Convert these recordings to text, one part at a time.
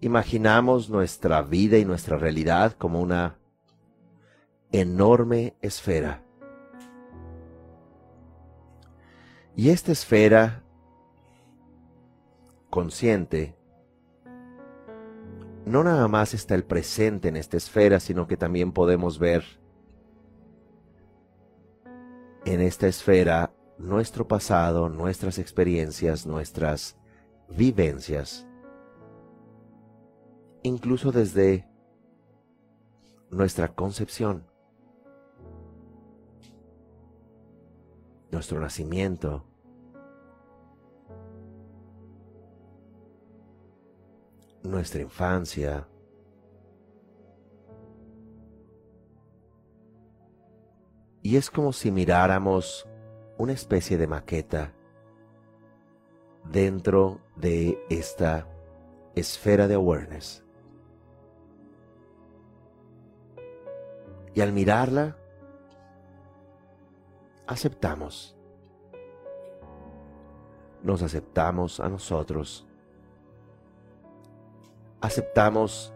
Imaginamos nuestra vida y nuestra realidad como una enorme esfera. Y esta esfera consciente no nada más está el presente en esta esfera, sino que también podemos ver en esta esfera nuestro pasado, nuestras experiencias, nuestras vivencias, incluso desde nuestra concepción, nuestro nacimiento, nuestra infancia, y es como si miráramos una especie de maqueta dentro de esta esfera de awareness. Y al mirarla, aceptamos. Nos aceptamos a nosotros. Aceptamos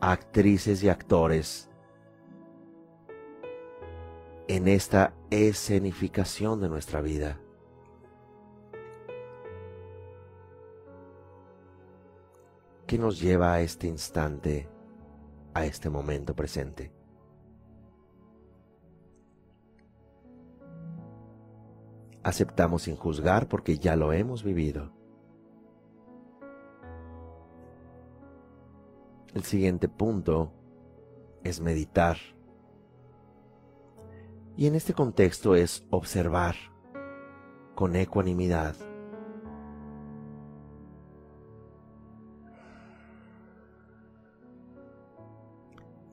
a actrices y actores en esta escenificación de nuestra vida. ¿Qué nos lleva a este instante, a este momento presente? Aceptamos sin juzgar porque ya lo hemos vivido. El siguiente punto es meditar. Y en este contexto es observar con ecuanimidad.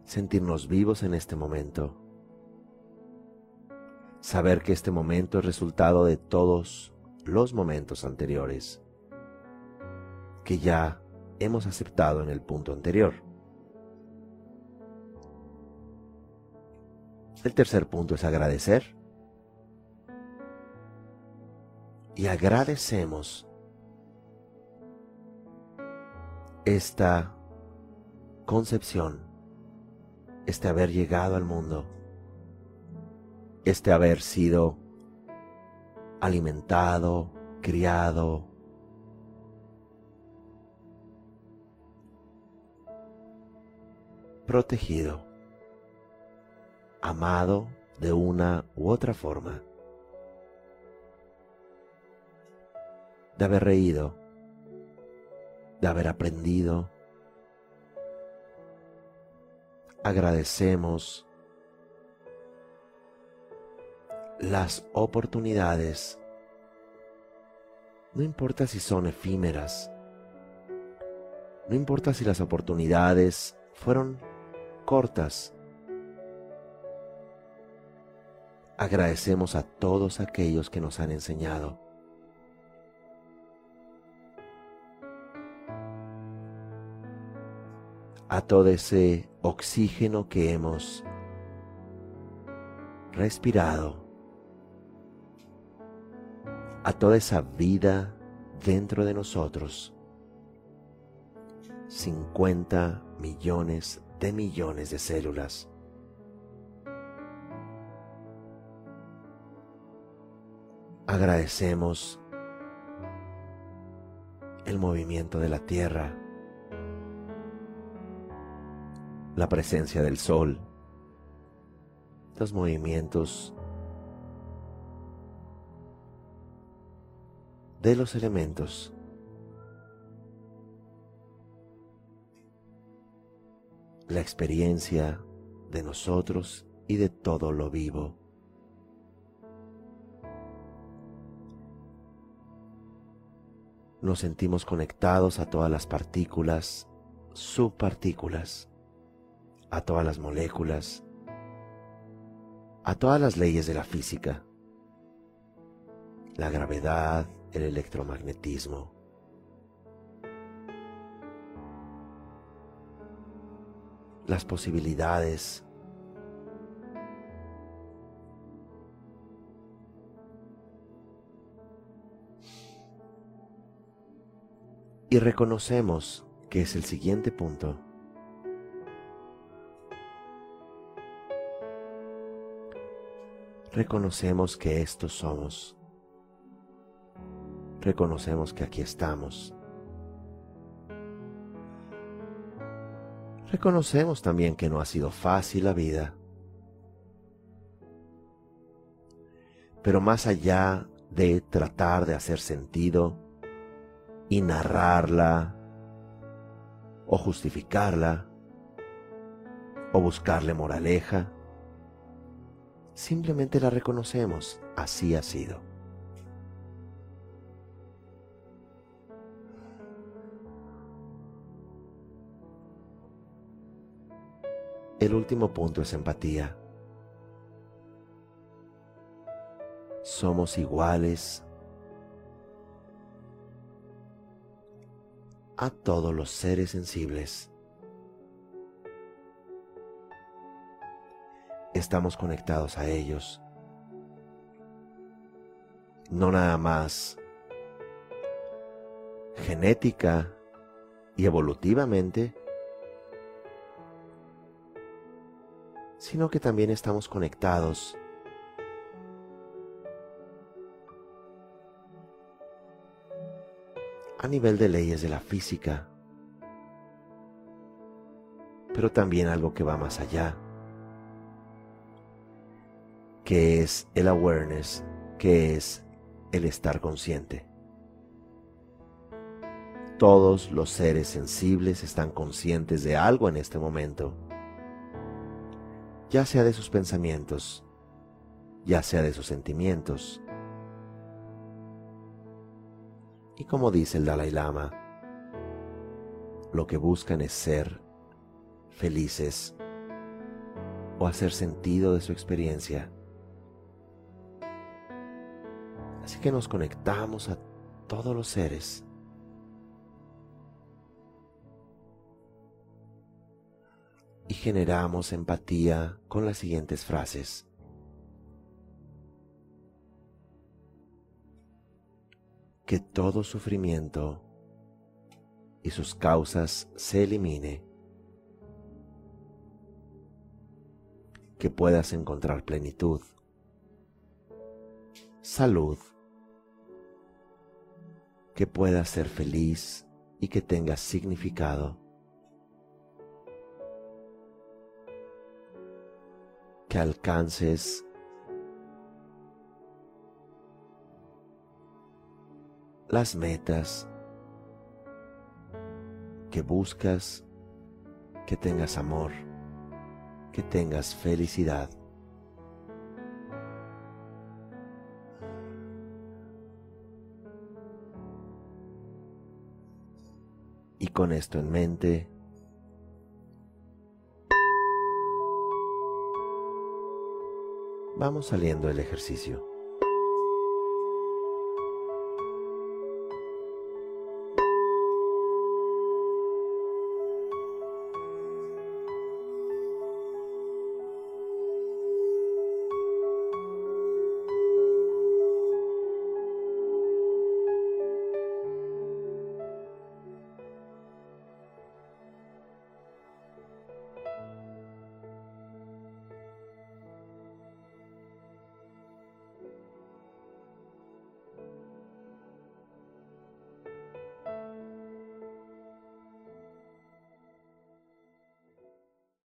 Sentirnos vivos en este momento. Saber que este momento es resultado de todos los momentos anteriores que ya hemos aceptado en el punto anterior. El tercer punto es agradecer. Y agradecemos esta concepción, este haber llegado al mundo, este haber sido alimentado, criado, protegido. Amado de una u otra forma, de haber reído, de haber aprendido. Agradecemos las oportunidades, no importa si son efímeras, no importa si las oportunidades fueron cortas, agradecemos a todos aquellos que nos han enseñado. A todo ese oxígeno que hemos respirado. A toda esa vida dentro de nosotros. 50 millones de millones de células agradecemos el movimiento de la tierra, la presencia del sol, los movimientos de los elementos. La experiencia de nosotros y de todo lo vivo. Nos sentimos conectados a todas las partículas, subpartículas, a todas las moléculas, a todas las leyes de la física, la gravedad, el electromagnetismo. Las posibilidades y reconocemos que es el siguiente punto. Reconocemos que estos somos reconocemos que aquí estamos. Reconocemos también que no ha sido fácil la vida. Pero más allá de tratar de hacer sentido y narrarla o justificarla o buscarle moraleja, simplemente la reconocemos, así ha sido. El último punto es empatía. Somos iguales a todos los seres sensibles. Estamos conectados a ellos. No nada más genética y evolutivamente, sino que también estamos conectados a nivel de leyes de la física, pero también algo que va más allá, que es el awareness, que es el estar consciente. Todos los seres sensibles están conscientes de algo en este momento ya sea de sus pensamientos, ya sea de sus sentimientos. Y como dice el Dalai Lama, lo que buscan es ser felices o hacer sentido de su experiencia. Así que nos conectamos a todos los seres y generamos empatía con las siguientes frases. Que todo sufrimiento y sus causas se elimine. Que puedas encontrar plenitud, salud, que puedas ser feliz y que tengas significado que alcances las metas que buscas, que tengas amor, que tengas felicidad. Y con esto en mente, vamos saliendo del ejercicio.